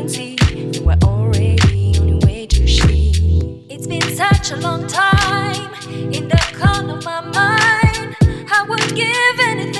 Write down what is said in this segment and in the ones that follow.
couldn't see you were already on your way to she. It's been such a long time in the corner of my mind. I would give anything.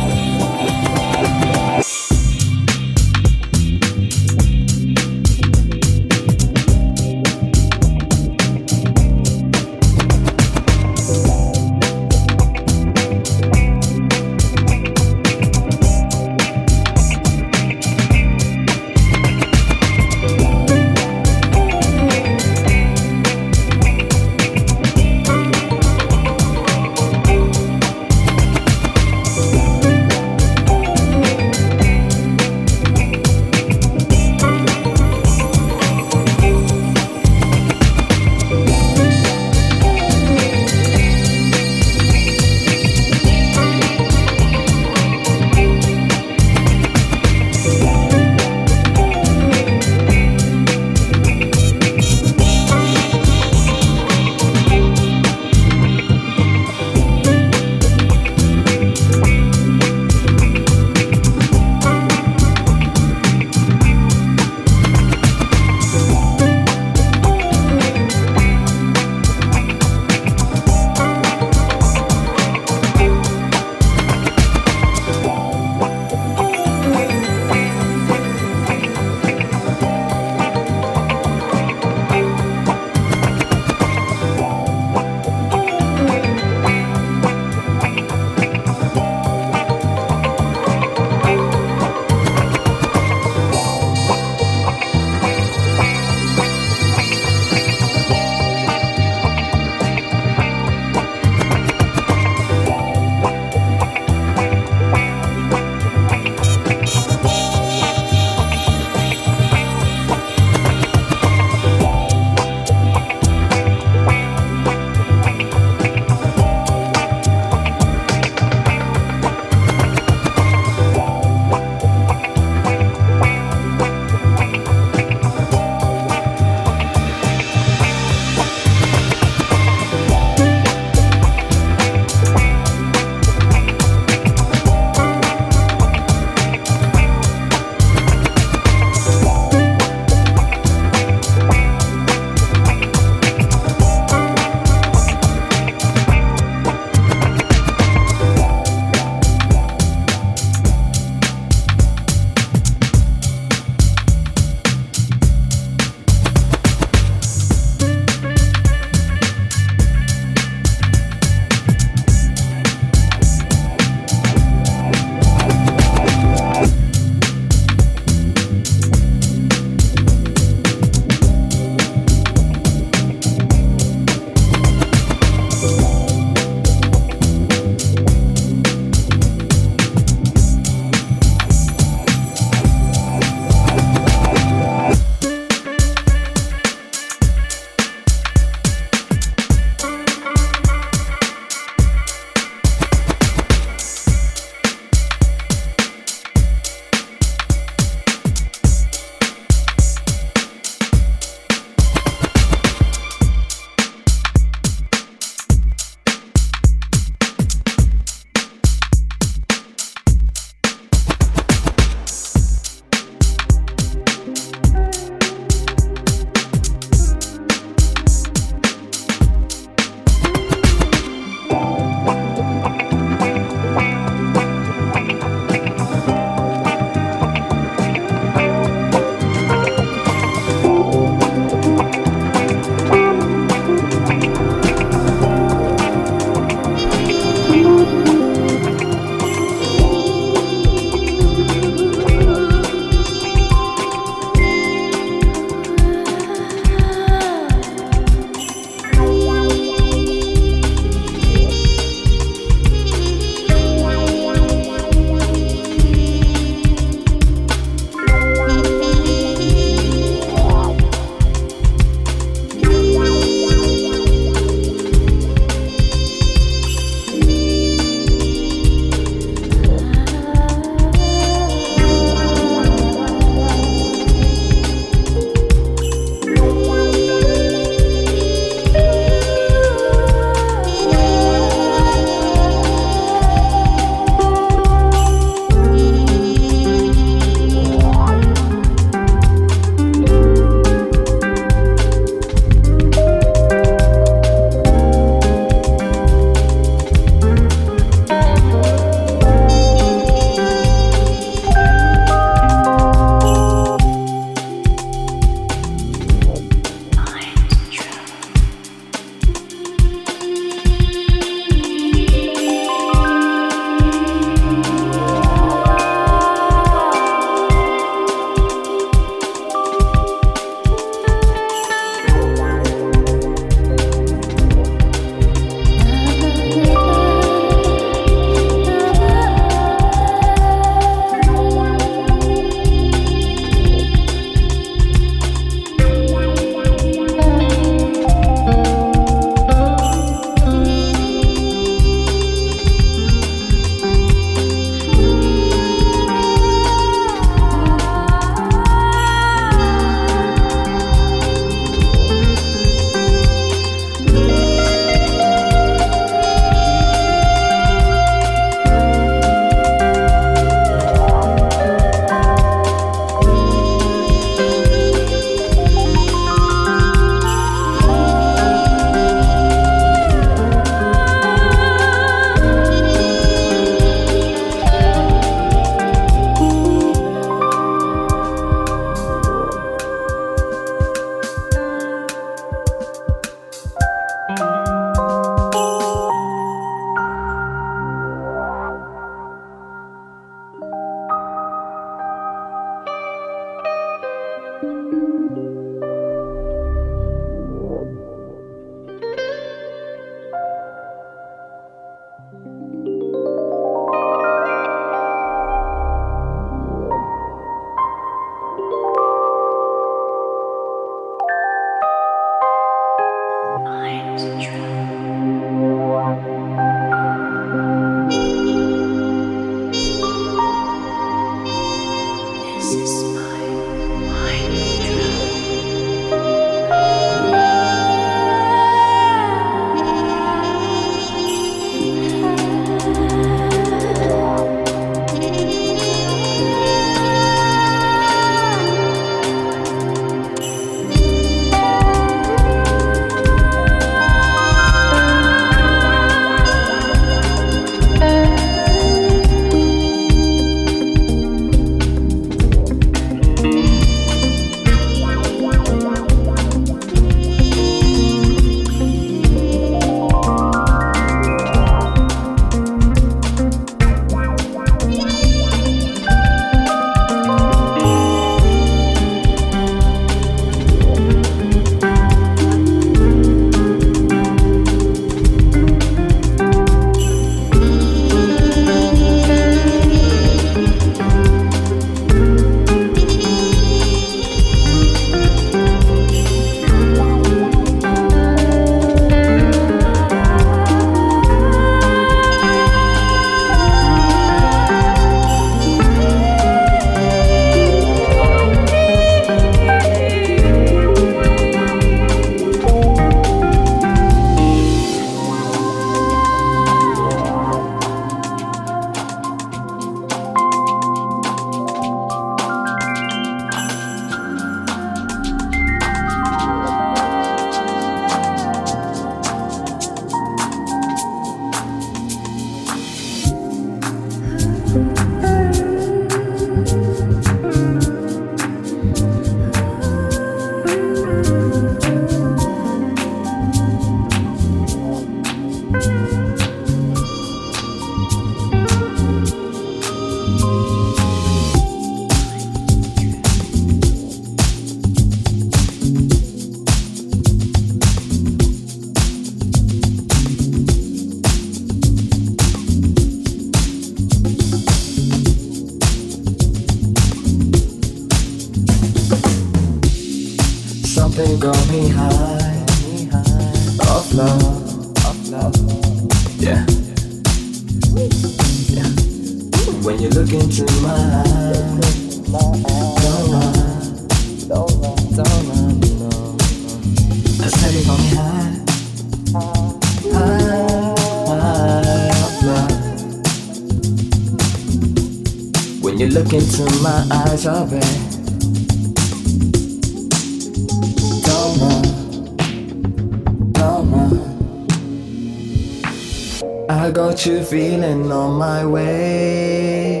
Feeling on my way.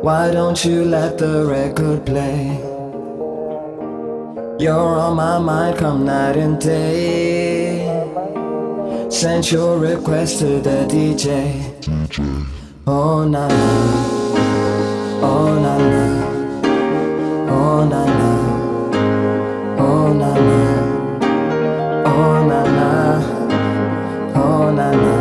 Why don't you let the record play? You're on my mind, come night and day. Send your request to the DJ. Oh na na, oh na na, oh na na, oh na na, oh na na, oh na na.